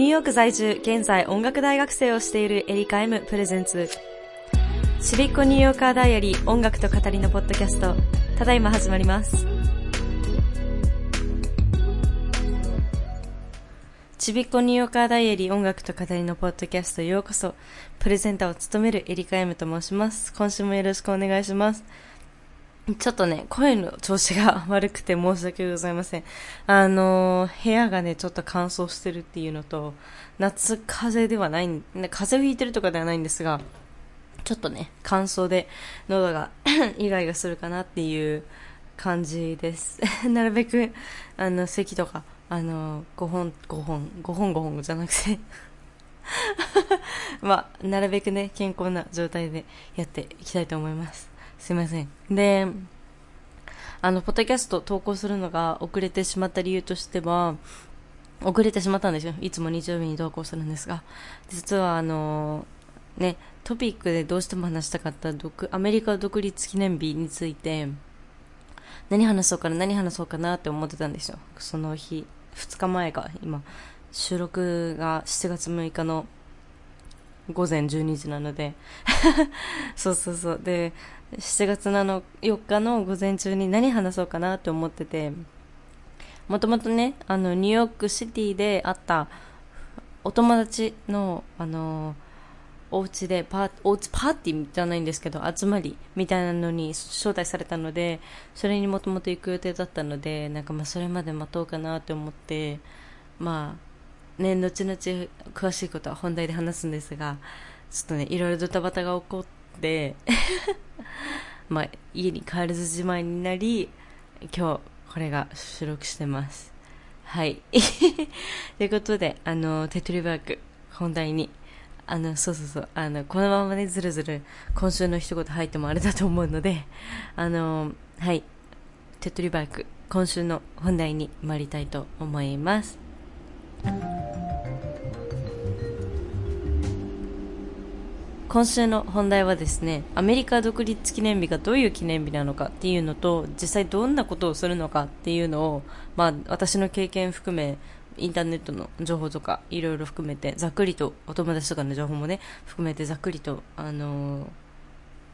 ニューヨーク在住、現在音楽大学生をしているエリカ M プレゼンツ。ちびっこニューヨーカーダイアリー音楽と語りのポッドキャスト、ただいま始まります。ちびっこニューヨーカーダイアリー音楽と語りのポッドキャストようこそ。プレゼンターを務めるエリカ M と申します。今週もよろしくお願いします。ちょっとね、声の調子が悪くて申し訳ございません。あのー、部屋がね、ちょっと乾燥してるっていうのと、夏風邪ではない、風邪をひいてるとかではないんですが、ちょっとね、乾燥で喉が イガイガするかなっていう感じです。なるべく、あの、咳とか、あの、5本、5本、5本5本じゃなくて、まあ、なるべくね、健康な状態でやっていきたいと思います。すいません。で、あの、ポッドキャスト投稿するのが遅れてしまった理由としては、遅れてしまったんですよ。いつも日曜日に投稿するんですが。実はあの、ね、トピックでどうしても話したかった独アメリカ独立記念日について、何話そうかな、何話そうかなって思ってたんですよ。その日、2日前か、今、収録が7月6日の午前12時なので そうそうそうで7月7 4日の午前中に何話そうかなって思っててもともとねあのニューヨークシティで会ったお友達のあのお家でパーお家パーティーじゃないんですけど集まりみたいなのに招待されたのでそれにもともと行く予定だったのでなんかまあそれまで待とうかなって思ってまあね、後々詳しいことは本題で話すんですが、ちょっとね、いろいろドタバタが起こって、まあ、家に帰れずじまいになり、今日、これが収録してます。はい。ということで、あの、手っ取り早く、本題に、あの、そうそうそう、あの、このままね、ずるずる、今週の一言入ってもあれだと思うので、あの、はい。手っ取り早く、今週の本題に参りたいと思います。今週の本題はですねアメリカ独立記念日がどういう記念日なのかっていうのと実際どんなことをするのかっていうのを、まあ、私の経験含めインターネットの情報とかいろいろ含めてざっくりとお友達とかの情報もね含めてざっくりとあのー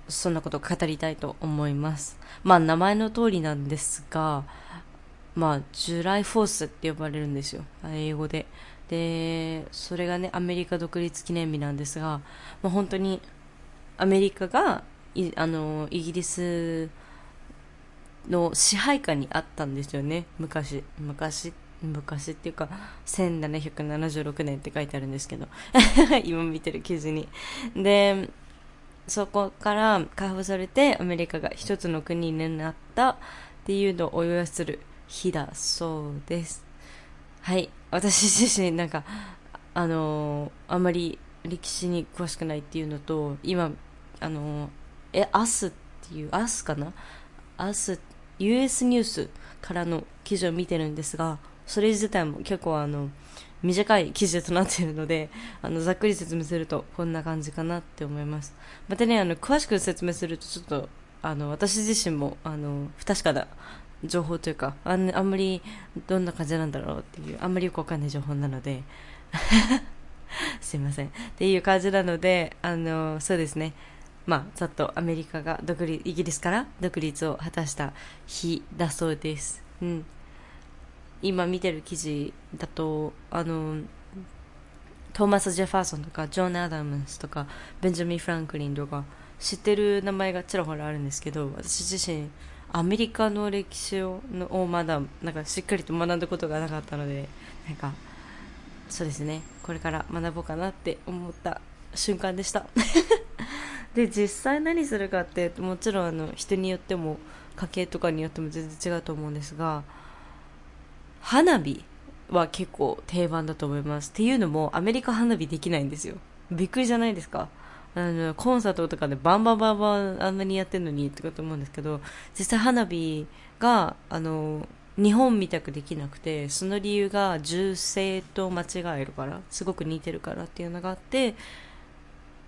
そんなことを語りたいと思いますまあ名前の通りなんですがまあ、ジュライフォースって呼ばれるんですよ。英語で。で、それがね、アメリカ独立記念日なんですが、まあ、本当に、アメリカが、いあの、イギリスの支配下にあったんですよね。昔。昔。昔っていうか、1776年って書いてあるんですけど。今見てる記事に。で、そこから解放されて、アメリカが一つの国になったっていうのをお祝いする日だそうです。はい。私自身なんか、あのーあんまり歴史に詳しくないっていうのと、今、あのーえ、アスっていう、アスかな？アス、US ニュースからの記事を見てるんですが、それ自体も結構あの、短い記事となっているので、あの、ざっくり説明するとこんな感じかなって思います。またね、あの、詳しく説明するとちょっと、あの、私自身も、あの、不確かな情報というかあんあんまりどんな感じなんだろうっていうあんまりよくわかんない情報なので すいません。っていう感じなのであのそうですね。まあざっとアメリカが独立イギリスから独立を果たした日だそうです、うん、今見てる記事だとあのトーマス・ジェファーソンとかジョン・アダムスとかベンジャミン・フランクリンとか知ってる名前がちらほらあるんですけど私自身アメリカの歴史ををまだなんかしっかりと学んだことがなかったのでなんかそうですね。これから学ぼうかなって思った瞬間でした。で実際何するかってもちろんあの人によっても家系とかによっても全然違うと思うんですが花火は結構定番だと思います。っていうのもアメリカ花火できないんですよ。びっくりじゃないですか。あのコンサートとかでバンバンバンバンあんなにやってるのにってこと思うんですけど実際花火があの日本みたくできなくてその理由が銃声と間違えるからすごく似てるからっていうのがあってっ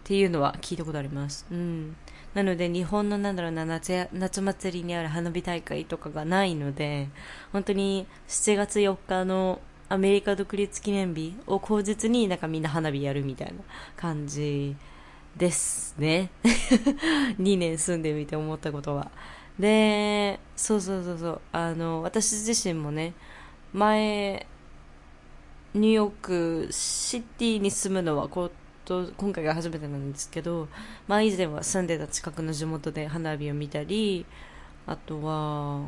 ていうのは聞いたことあります、うん、なので日本のなんだろうな夏夏祭りにある花火大会とかがないので本当に7月4日のアメリカ独立記念日を口実になんかみんな花火やるみたいな感じですね。2年住んでみて思ったことは。で、そうそうそうそう、あの、私自身もね、前、ニューヨークシティに住むのはこと今回が初めてなんですけど、まあ以前は住んでた近くの地元で花火を見たり、あとは、っ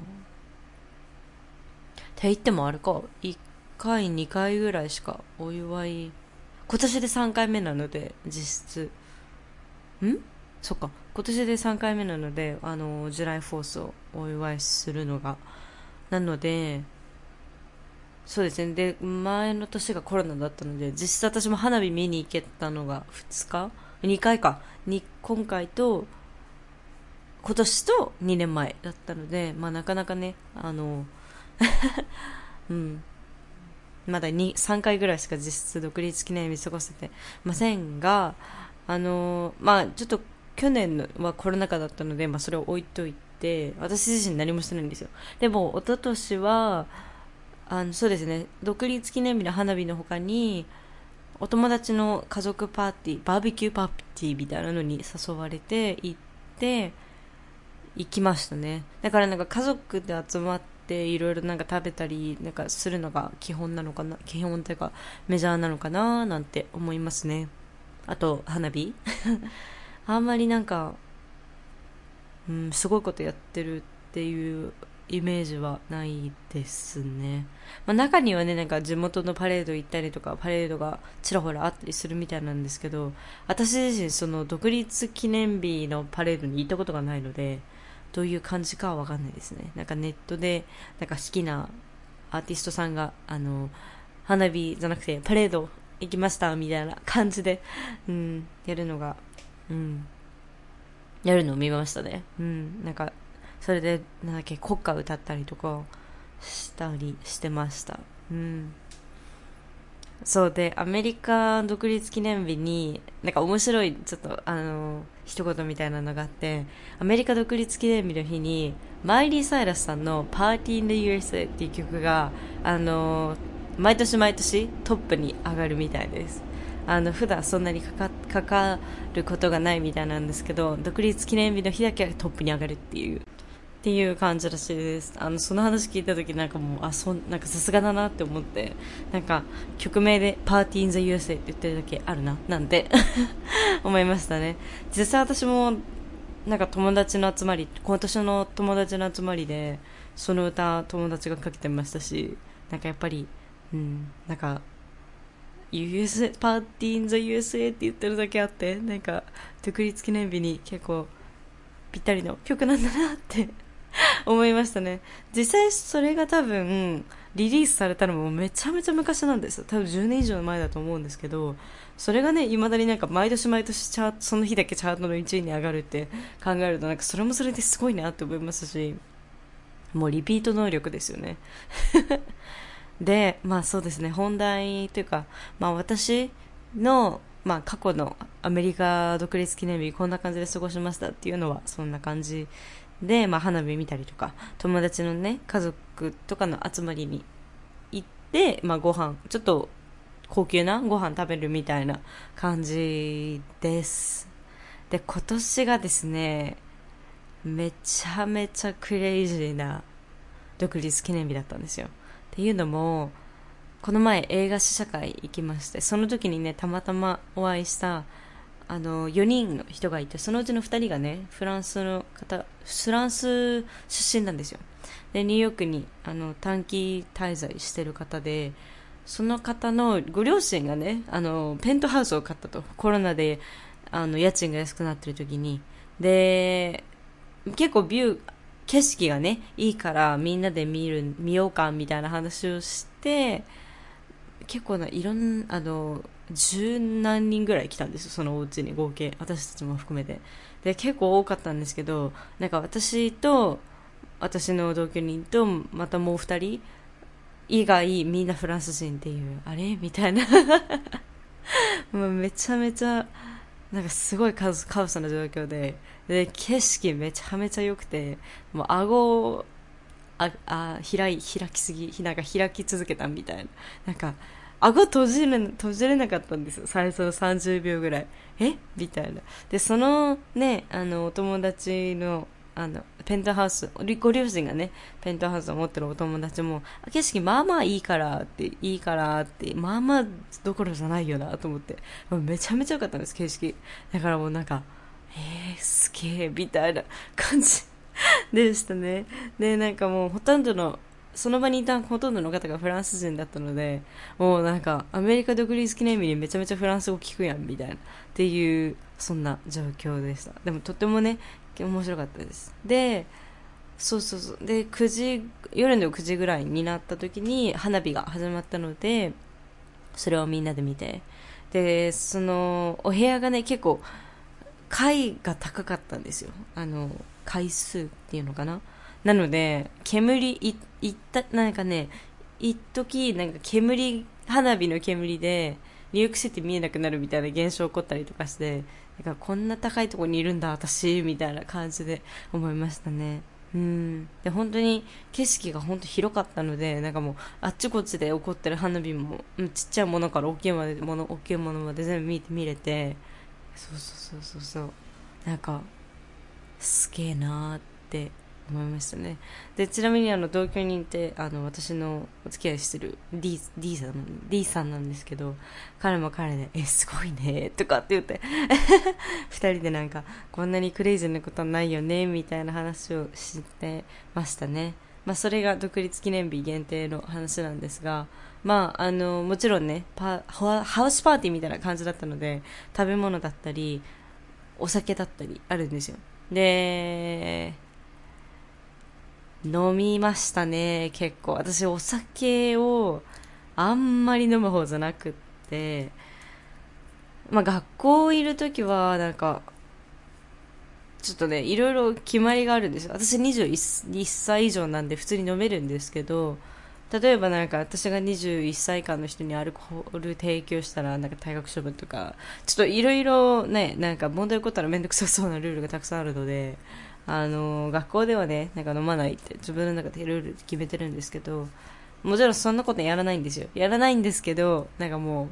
て言ってもあれか、1回、2回ぐらいしかお祝い、今年で3回目なので、実質。ん？そっか。今年で3回目なので、あの、ジュライフォースをお祝いするのが。なので、そうですね。で、前の年がコロナだったので、実質私も花火見に行けたのが2日 ?2 回か。に、今回と、今年と2年前だったので、まあなかなかね、あの、うん。まだ2、3回ぐらいしか実質独立記念日過ごせてませんが、あのまあちょっと去年はコロナ禍だったので、まあそれを置いといて、私自身何もしてないんですよ。でも、一昨年は、あの、そうですね、独立記念日の花火の他に、お友達の家族パーティー、バーベキューパーティーみたいなのに誘われて行って、行きましたね。だからなんか家族で集まっていろいろなんか食べたりなんかするのが基本なのかな、基本というかメジャーなのかななんて思いますね。あと、花火？あんまりなんか、うん、すごいことやってるっていうイメージはないですね。まあ、中にはね、なんか地元のパレード行ったりとか、パレードがちらほらあったりするみたいなんですけど、私自身その独立記念日のパレードに行ったことがないので、どういう感じかはわかんないですね。なんかネットで、なんか好きなアーティストさんが、あの、花火じゃなくてパレード行きましたみたいな感じで、うん、やるのが、うん、やるのを見ましたね。うん、なんか、それで、なんだっけ、国歌歌ったりとかしたりしてました。うん。そうで、アメリカ独立記念日に、なんか面白い、ちょっと、あの、一言みたいなのがあって、アメリカ独立記念日の日に、マイリー・サイラスさんの Party in the USA っていう曲が、あの、毎年毎年トップに上がるみたいです。あの、普段そんなにかか、かかることがないみたいなんですけど、独立記念日の日だけはトップに上がるっていうっていう感じらしいです。あの、その話聞いた時なんかもう、あ、そん、なんかさすがだなって思って、なんか、曲名でパーティーインザ USA って言ってるだけあるな、なんて 思いましたね。実際私も、なんか友達の集まり、今年の友達の集まりで、その歌友達がかけてましたし、なんかやっぱり、うん、なんか、USA、パーティーインザ USA って言ってるだけあって、なんか、独立記念日に結構、ぴったりの曲なんだなって 思いましたね。実際それが多分、リリースされたのもめちゃめちゃ昔なんですよ。多分10年以上前だと思うんですけど、それがね、未だになんか毎年毎年チャー、その日だけチャートの1位に上がるって考えると、なんかそれもそれですごいなって思いますし、もうリピート能力ですよね。で、まあそうですね、本題というか、まあ私の、まあ過去のアメリカ独立記念日こんな感じで過ごしましたっていうのはそんな感じで、まあ、花火見たりとか、友達のね、家族とかの集まりに行って、まあ、ご飯、ちょっと高級なご飯食べるみたいな感じです。で、今年がですね、めちゃめちゃクレイジーな独立記念日だったんですよ。っていうのも、この前映画試写会行きまして、その時にね、たまたまお会いしたあの4人の人がいてそのうちの2人がねフランスの方フランス出身なんですよ。でニューヨークにあの短期滞在してる方でその方のご両親がねあのペントハウスを買ったと。コロナであの家賃が安くなってる時に。で結構ビュー景色がねいいからみんなで見る見ようかみたいな話をして結構ないろんなあの十何人ぐらい来たんですよそのお家に合計。私たちも含めて。で結構多かったんですけどなんか私と私の同居人とまたもう2人以外みんなフランス人っていうあれ？みたいな。もうめちゃめちゃなんかすごいカオスカオスな状況で。で景色めちゃめちゃ良くてもう顎ああ開い開きすぎなんか開き続けたみたいな。なんか顎閉じる閉じれなかったんですよ。最初の30秒ぐらい。え？みたいな。でそのねあのお友達のあのペントハウスご両親がねペントハウスを持ってるお友達も景色まあまあいいからっていいからってまあまあどころじゃないよなと思って。めちゃめちゃ良かったんです景色。だからもうなんかえー、すげえみたいな感じ。でしたね。でなんかもうほとんどのその場にいたほとんどの方がフランス人だったのでもうなんかアメリカ独立記念日にめちゃめちゃフランス語聞くやんみたいな。っていうそんな状況でした。でもとてもね面白かったです。でそうそうそう。で9時夜の9時ぐらいになった時に花火が始まったのでそれをみんなで見て。でそのお部屋がね結構階が高かったんですよ。あの回数っていうのかな。なので煙いいったなんかね一時なんか煙花火の煙でニューヨークシティ見えなくなるみたいな現象起こったりとかしてなんかこんな高いところにいるんだ私みたいな感じで思いましたね。うん。で本当に景色が本当広かったのでなんかもうあっちこっちで起こってる花火もちっちゃいものから大きいものもの大きいものまで全部見見れてそうそうそうそうそう。なんかすげえなーって思いましたね。でちなみにあの同居人ってあの私のお付き合いしてる D, D, さん D さんなんですけど彼も彼で「えすごいね」とかって言って 2人でなんかこんなにクレイジーなことはないよねみたいな話をしてましたね。まあ、それが独立記念日限定の話なんですが、まあ、あのもちろんねパハウスパーティーみたいな感じだったので食べ物だったりお酒だったりあるんですよ。で飲みましたね結構。私お酒をあんまり飲む方じゃなくってまあ学校いる時はなんかちょっとねいろいろ決まりがあるんですよ。私21歳以上なんで普通に飲めるんですけど例えばなんか私が21歳以下の人にアルコール提供したらなんか退学処分とかちょっといろいろねなんか問題起こったら面倒くさそうなルールがたくさんあるのであの学校ではねなんか飲まないって自分の中でルール決めてるんですけどもちろんそんなことやらないんですよ。やらないんですけどなんかも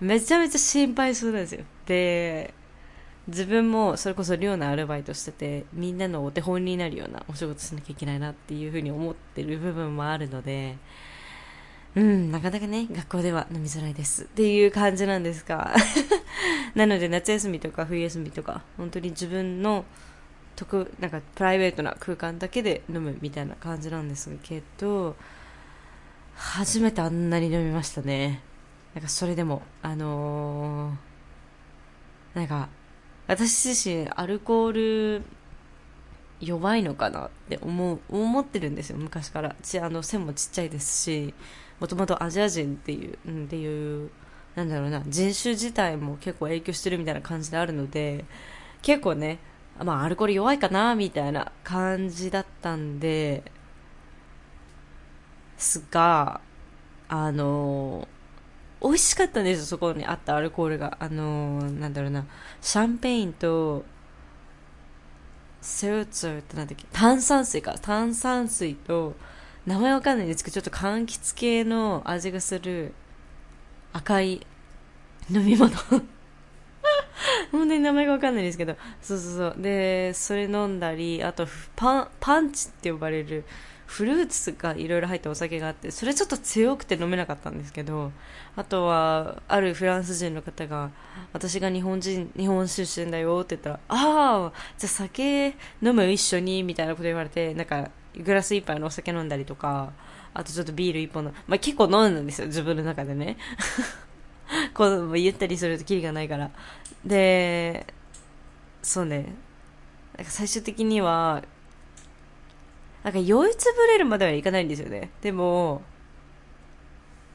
うめちゃめちゃ心配するんですよ。で自分もそれこそ寮のアルバイトしててみんなのお手本になるようなお仕事しなきゃいけないなっていうふうに思ってる部分もあるのでうんなかなかね学校では飲みづらいです。っていう感じなんですが なので夏休みとか冬休みとか本当に自分の特なんかプライベートな空間だけで飲むみたいな感じなんですけど初めてあんなに飲みましたね。なんかそれでもあのー、なんか私自身アルコール弱いのかなって思う思ってるんですよ昔から。ちあの背もちっちゃいですしもともとアジア人っていう、うん、っていうなんだろうな人種自体も結構影響してるみたいな感じであるので結構ねまあアルコール弱いかなみたいな感じだったんですがあの美味しかったんですよ、そこにあったアルコールが。あの、なんだろうな、シャンペーンと、セルツァーってなんだっけ、炭酸水か、炭酸水と、名前わかんないんですけど、ちょっと柑橘系の味がする赤い飲み物。本当に名前がわかんないですけど、そうそうそう。で、それ飲んだり、あとパン、パンチって呼ばれる、フルーツがいろいろ入ったお酒があってそれちょっと強くて飲めなかったんですけどあとはあるフランス人の方が私が日本人日本出身だよって言ったらああじゃあ酒飲む一緒にみたいなこと言われてなんかグラス一杯のお酒飲んだりとかあとちょっとビール一本の、まあ、結構飲んだんですよ自分の中でね。こう言ったりするとキリがないから。でそうねなんか最終的にはなんか酔いつぶれるまではいかないんですよね。でも、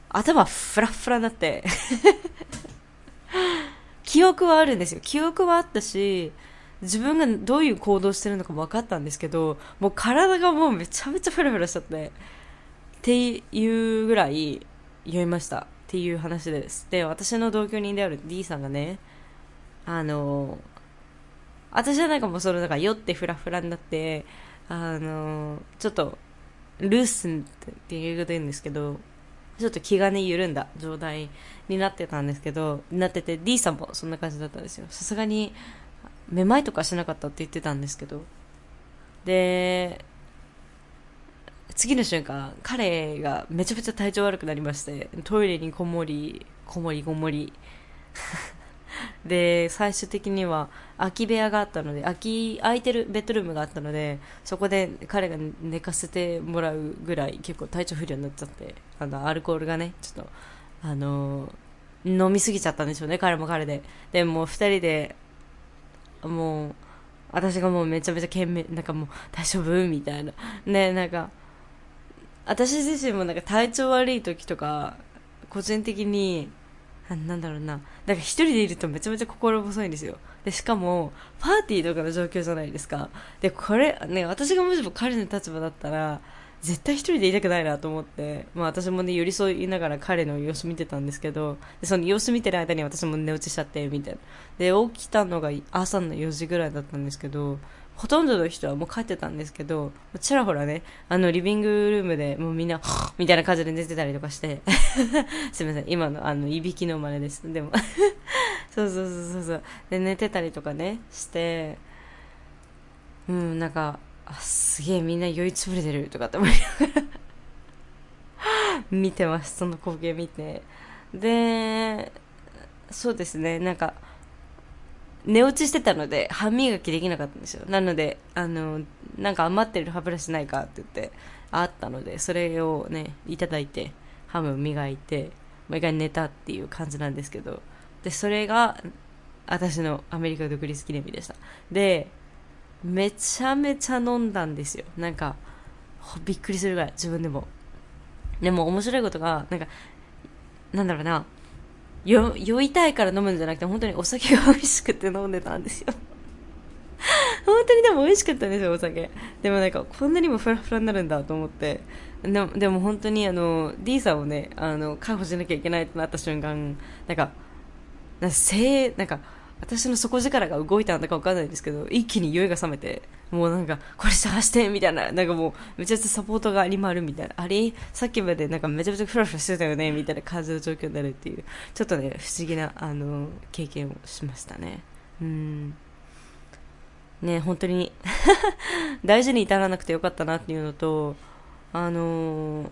頭フラフラになって 記憶はあるんですよ。記憶はあったし、自分がどういう行動してるのかも分かったんですけど、もう体がもうめちゃめちゃフラフラしちゃって、っていうぐらい酔いましたっていう話です。で、私の同居人である D さんがね、あの、私はなんかもうそのなんか酔ってフラフラになって、あのちょっとルースンって英語で言うんですけどちょっと気がね緩んだ状態になってたんですけどなってて D さんもそんな感じだったんですよ。さすがにめまいとかしなかったって言ってたんですけど。で次の瞬間彼がめちゃめちゃ体調悪くなりましてトイレにこもりこもりこもり。で最終的には空き部屋があったので空き空いてるベッドルームがあったのでそこで彼が寝かせてもらうぐらい結構体調不良になっちゃってあのアルコールがねちょっとあの飲みすぎちゃったんでしょうね彼も彼で。でも2人でもう私がもうめちゃめちゃ懸命なんかもう大丈夫？みたいな。ねなんか私自身もなんか体調悪い時とか個人的になんだろうな。だから一人でいるとめちゃめちゃ心細いんですよ。で、しかも、パーティーとかの状況じゃないですか。で、これ、ね、私がもしも彼の立場だったら、絶対一人でいたくないなと思って、まあ私もね、寄り添いながら彼の様子見てたんですけど、でその様子見てる間に私も寝落ちしちゃって、みたいな。で、起きたのが朝の4時ぐらいだったんですけど、ほとんどの人はもう帰ってたんですけど、ちらほらね、あの、リビングルームでもうみんな、みたいな感じで寝てたりとかして、すみません、今の、あの、いびきの真似です。でも そうそうそうそうそう。で、寝てたりとかね、して、うん、なんか、あ、すげえみんな酔いつぶれてるとかって思いながら見てます、その光景見て。で、そうですね、なんか、寝落ちしてたので歯磨きできなかったんですよ。なのであのなんか余ってる歯ブラシないかって言ってあったのでそれをねいただいて歯も磨いてもう一回寝たっていう感じなんですけどでそれが私のアメリカ独立記念日でした。でめちゃめちゃ飲んだんですよ。なんかびっくりするぐらい自分でも。でも面白いことがなんかなんだろうな酔いたいから飲むんじゃなくて本当にお酒が美味しくて飲んでたんですよ。本当にでも美味しかったんですよお酒。でもなんかこんなにもフラフラになるんだと思って。ででも本当にあの D さんをねあの介護しなきゃいけないとなった瞬間なんかなんかなんか私の底力が動いたんだか分かんないんですけど一気に酔いが覚めてもうなんかこれ探してみたいななんかもうめちゃくちゃサポートがありまるみたいな。あれ？さっきまでなんかめちゃめちゃフラフラしてたよね？みたいな感じの状況になるっていうちょっとね不思議なあの経験をしましたね。うん。ね本当に 大事に至らなくてよかったなっていうのとあの、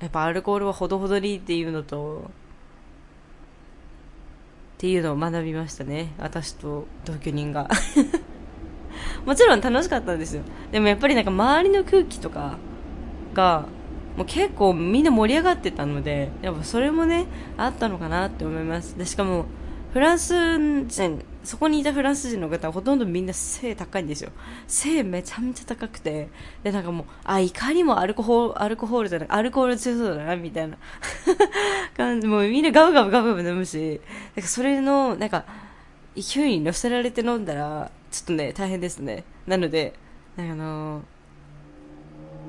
やっぱアルコールはほどほどにっていうのとっていうのを学びましたね。私と同居人が。もちろん楽しかったんですよ。でもやっぱりなんか周りの空気とかがもう結構みんな盛り上がってたのでやっぱそれもねあったのかなって思います。でしかもフランス人そこにいたフランス人の方はほとんどみんな背高いんですよ。背めちゃめちゃ高くて。でなんかもうあいかにもアルコホールアルコホールじゃないアルコール強そうだなみたいな。感じ。もうみんなガブガブガブガブ飲むし。なんかそれのなんか勢いに乗せられて飲んだらちょっとね大変ですね。なのであの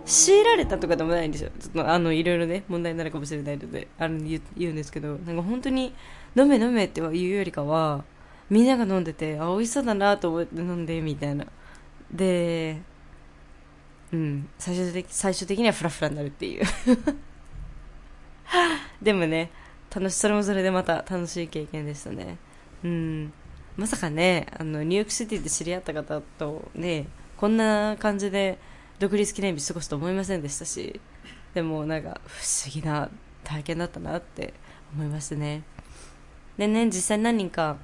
強いられたとかでもないんですよ。ちょっとあのいろいろね問題になるかもしれないのであの言うんですけど。なんか本当に飲め飲めって言うよりかはみんなが飲んでてあ美味しそうだなと思って飲んでみたいな。でうん。最終的最終的にはフラフラになるっていう。でもね楽しそれもそれでまた楽しい経験でしたね。うん。まさかねあのニューヨークシティで知り合った方とねこんな感じで独立記念日過ごすと思いませんでしたしでもなんか不思議な体験だったなって思いましたね。でね実際何人か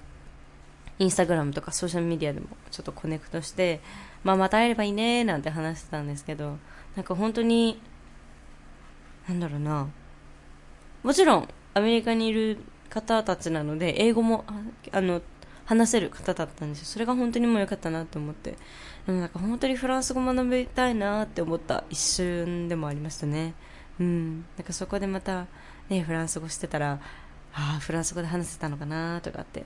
インスタグラムとかソーシャルメディアでもちょっとコネクトして、まあ、また会えればいいねなんて話してたんですけどなんか本当になんだろうな。もちろんアメリカにいる方たちなので英語もあの話せる方だったんですよ。それが本当にもう良かったなと思って。でもなんか本当にフランス語学びたいなって思った一瞬でもありましたね。うん。なんかそこでまたねフランス語してたらああフランス語で話せたのかなとかって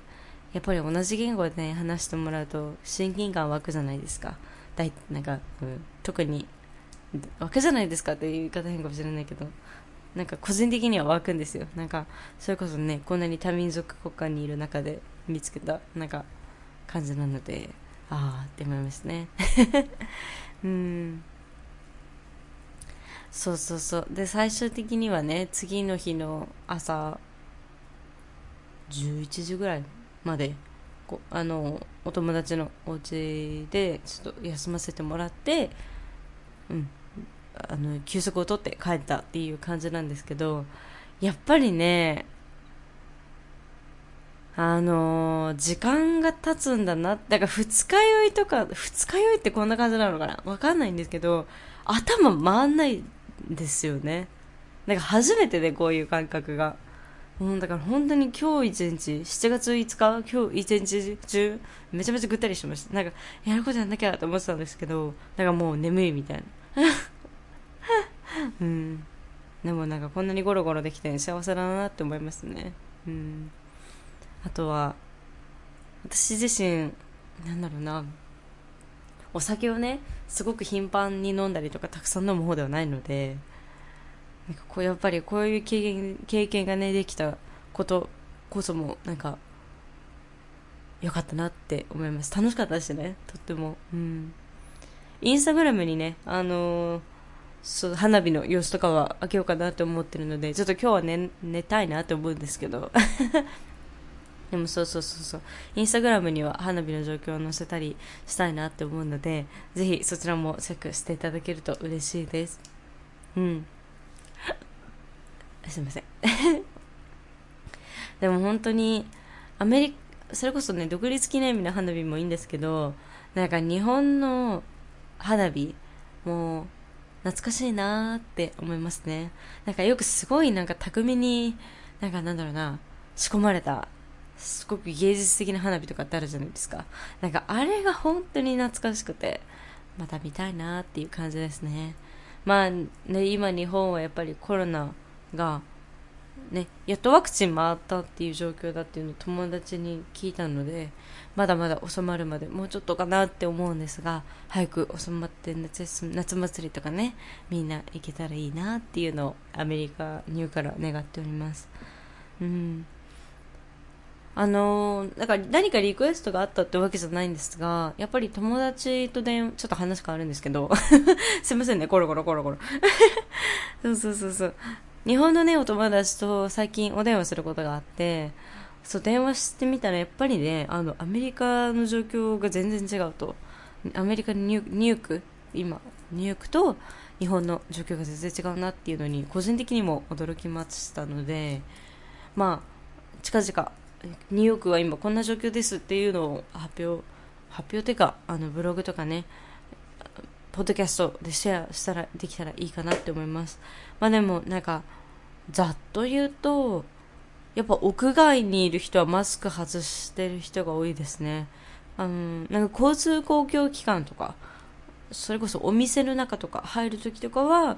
やっぱり同じ言語で、ね、話してもらうと親近感湧くじゃないですか。だいなんか、うん、特に湧くじゃないですかっていう言い方変かもしれないけどなんか個人的には湧くんですよ。なんかそれこそねこんなに多民族国家にいる中で見つけたなんか感じなのでああって思いますね。うん。そうそうそう。で最終的にはね次の日の朝11時ぐらいまでこあのお友達のお家でちょっと休ませてもらってうんあの休息を取って帰ったっていう感じなんですけどやっぱりねあの、時間が経つんだな。だから二日酔いとか、二日酔いってこんな感じなのかな？わかんないんですけど、頭回んないんですよね。なんか初めてで、こういう感覚が。もうだから本当に今日一日、7月5日、今日一日中、めちゃめちゃぐったりしました。なんか、やることやんなきゃと思ってたんですけど、なんかもう眠いみたいな。うん。でもなんかこんなにゴロゴロできて幸せだなって思いますね。うん。あとは私自身なんだろうなお酒をねすごく頻繁に飲んだりとかたくさん飲む方ではないのでなんかこうやっぱりこういう経験経験がねできたことこそもなんか良かったなって思います楽しかったしねとってもうんインスタグラムにねあのー、そう花火の様子とかは開けようかなと思ってるのでちょっと今日は寝寝たいなと思うんですけど でもそうそうそうそう。インスタグラムには花火の状況を載せたりしたいなって思うので、ぜひそちらもチェックしていただけると嬉しいです。うん。すいません。でも本当に、アメリカ、それこそね、独立記念日の花火もいいんですけど、なんか日本の花火、もう、懐かしいなーって思いますね。なんかよくすごいなんか巧みに、なんかなんだろうな、仕込まれたすごく芸術的な花火とかってあるじゃないですか。なんかあれが本当に懐かしくて、また見たいなっていう感じですね。まあね、今日本はやっぱりコロナが、ね、やっとワクチン回ったっていう状況だっていうのを友達に聞いたので、まだまだ収まるまでもうちょっとかなって思うんですが、早く収まって夏夏祭りとかね、みんな行けたらいいなっていうのをアメリカにから願っております。うん。あの、なんか何かリクエストがあったってわけじゃないんですが、やっぱり友達と電話ちょっと話変わるんですけど、すいませんね、コロコロコロコロ。そうそうそうそう。日本のね、お友達と最近お電話することがあって、そう、電話してみたらやっぱりね、あの、アメリカの状況が全然違うと。アメリカにニュニューク、今、ニュークと日本の状況が全然違うなっていうのに、個人的にも驚きましたので、まあ、近々、ニューヨークは今こんな状況ですっていうのを発表発表ていうかあのブログとかねポッドキャストでシェアしたらできたらいいかなって思いますまあでもなんかざっと言うとやっぱ屋外にいる人はマスク外してる人が多いですねあのなんか交通公共機関とかそれこそお店の中とか入るときとかは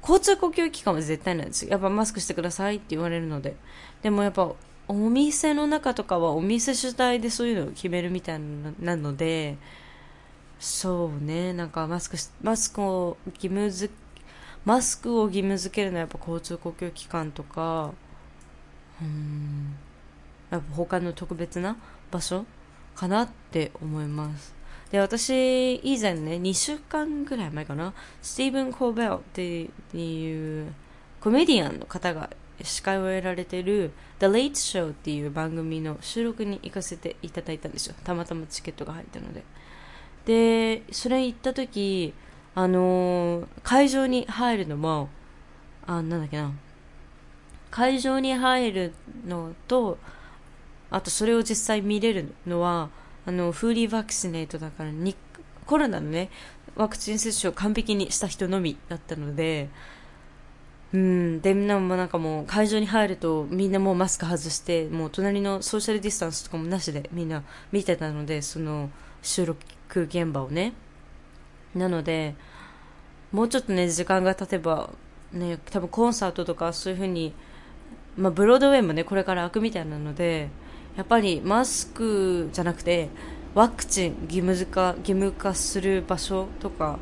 交通公共機関は絶対なんですよ。やっぱマスクしてくださいって言われるので。でもやっぱお店の中とかはお店主体でそういうのを決めるみたいなのでそうねなんかマスクマスクを義務づマスクを義務付けるのはやっぱ交通公共機関とかうんやっぱ他の特別な場所かなって思いますで私以前ね2週間ぐらい前かなスティーブン・コーベルっていうコメディアンの方が司会をやられてる The Late Show っていう番組の収録に行かせていただいたんですよ。たまたまチケットが入ったので。で、それ行った時、あのー、会場に入るのも、あ、なんだっけな。会場に入るのと、あとそれを実際見れるのは、あの、フーリーワクチネートだからに、コロナのね、ワクチン接種を完璧にした人のみだったので、うん、でみんなもなんかもう会場に入るとみんなもうマスク外してもう隣のソーシャルディスタンスとかもなしでみんな見てたのでその収録現場をねなのでもうちょっとね時間が経てばね多分コンサートとかそういう風にまあブロードウェイもねこれから開くみたいなのでやっぱりマスクじゃなくてワクチン義務化義務化する場所とか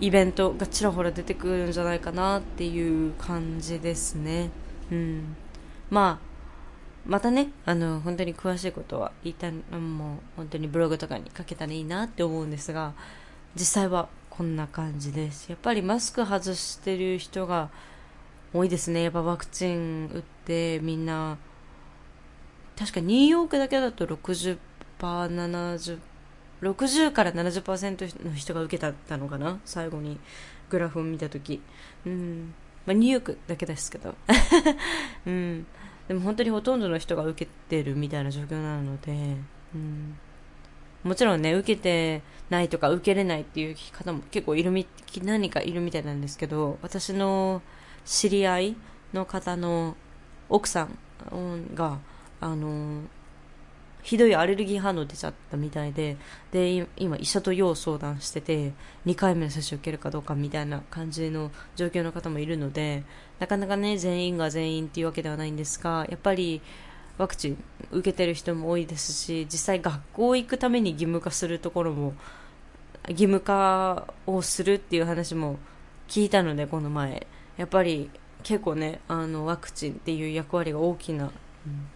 イベントがちらほら出てくるんじゃないかなっていう感じですね。うん。まあ、またね、あの、本当に詳しいことは言いたい、もう本当にブログとかに書けたらいいなって思うんですが、実際はこんな感じです。やっぱりマスク外してる人が多いですね。やっぱワクチン打ってみんな。確かニューヨークだけだと60%、70%、60から70%の人が受けたのかな？最後にグラフを見た時。うん。まあニューヨークだけですけど。うん。でも本当にほとんどの人が受けてるみたいな状況なので。うん。もちろんね受けてないとか受けれないっていう方も結構いるみ何かいるみたいなんですけど私の知り合いの方の奥さんがあのひどいアレルギー反応出ちゃったみたいでで今医者と要相談してて2回目の接種受けるかどうかみたいな感じの状況の方もいるのでなかなかね全員が全員っていうわけではないんですがやっぱりワクチン受けてる人も多いですし実際学校行くために義務化するところも義務化をするっていう話も聞いたのでこの前。やっぱり結構ねあのワクチンっていう役割が大きな、うん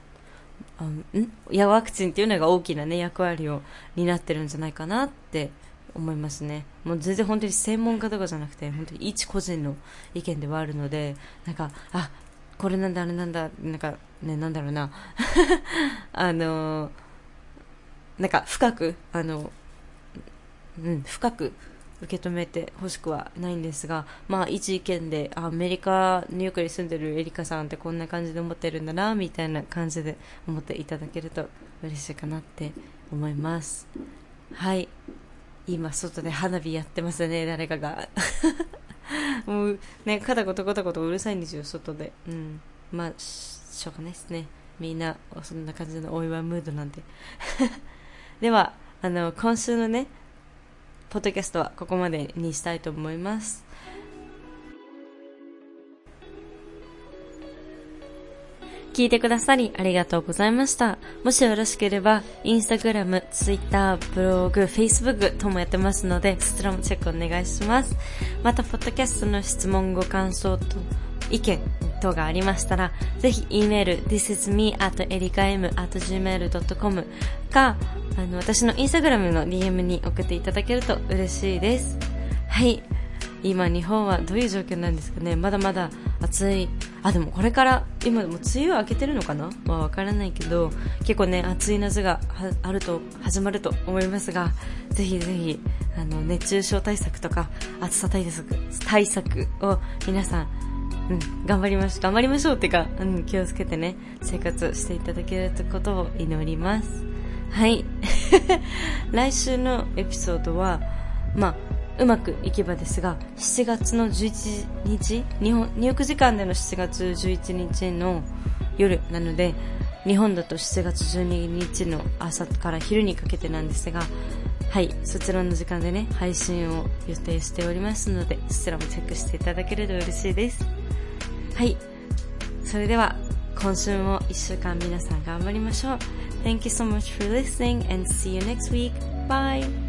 あん？いやワクチンっていうのが大きな、ね、役割を担ってるんじゃないかなって思いますね。もう全然本当に専門家とかじゃなくて本当に一個人の意見ではあるのでなんかあこれなんだあれなんだなんかねなんだろうな。あのなんか深くあのうん深く受け止めてほしくはないんですが、まあ、一意見でアメリカ、ニューヨークに住んでるエリカさんってこんな感じで思ってるんだなみたいな感じで思っていただけると嬉しいかなって思います。はい。今外で花火やってますね誰かが。もうね片言片言うるさいんですよ外で。うん。まあしょうがないですね。みんなそんな感じのお祝いムードなんで ではあの今週のねポッドキャストはここまでにしたいと思います。聞いてくださりありがとうございました。もしよろしければ、インスタグラム、ツイッター、ブログ、フェイスブックともやってますので、そちらもチェックお願いします。また、ポッドキャストの質問、ご感想と意見等がありましたら、ぜひ e メール thisisme at erikam at gmail.com か、あの、私のインスタグラムの DM に送っていただけると嬉しいです。はい。今日本はどういう状況なんですかねまだまだ暑い。あ、でもこれから今でも梅雨明けてるのかな？まあわからないけど、結構ね、暑い夏があると、始まると思いますが、ぜひぜひ、あの、熱中症対策とか、暑さ対策、対策を皆さんうん、頑張りましょう、頑張りましょうってか、うん、気をつけてね、生活していただけることを祈ります。はい。来週のエピソードは、まあ、うまくいけばですが、7月の11日、日本、ニューヨーク時間での7月11日の夜なので、日本だと7月12日の朝から昼にかけてなんですが、はい、そちらの時間でね、配信を予定しておりますので、そちらもチェックしていただけると嬉しいです。はい。それでは、今週も1週間皆さん頑張りましょう。Thank you so much for listening and see you next week. Bye!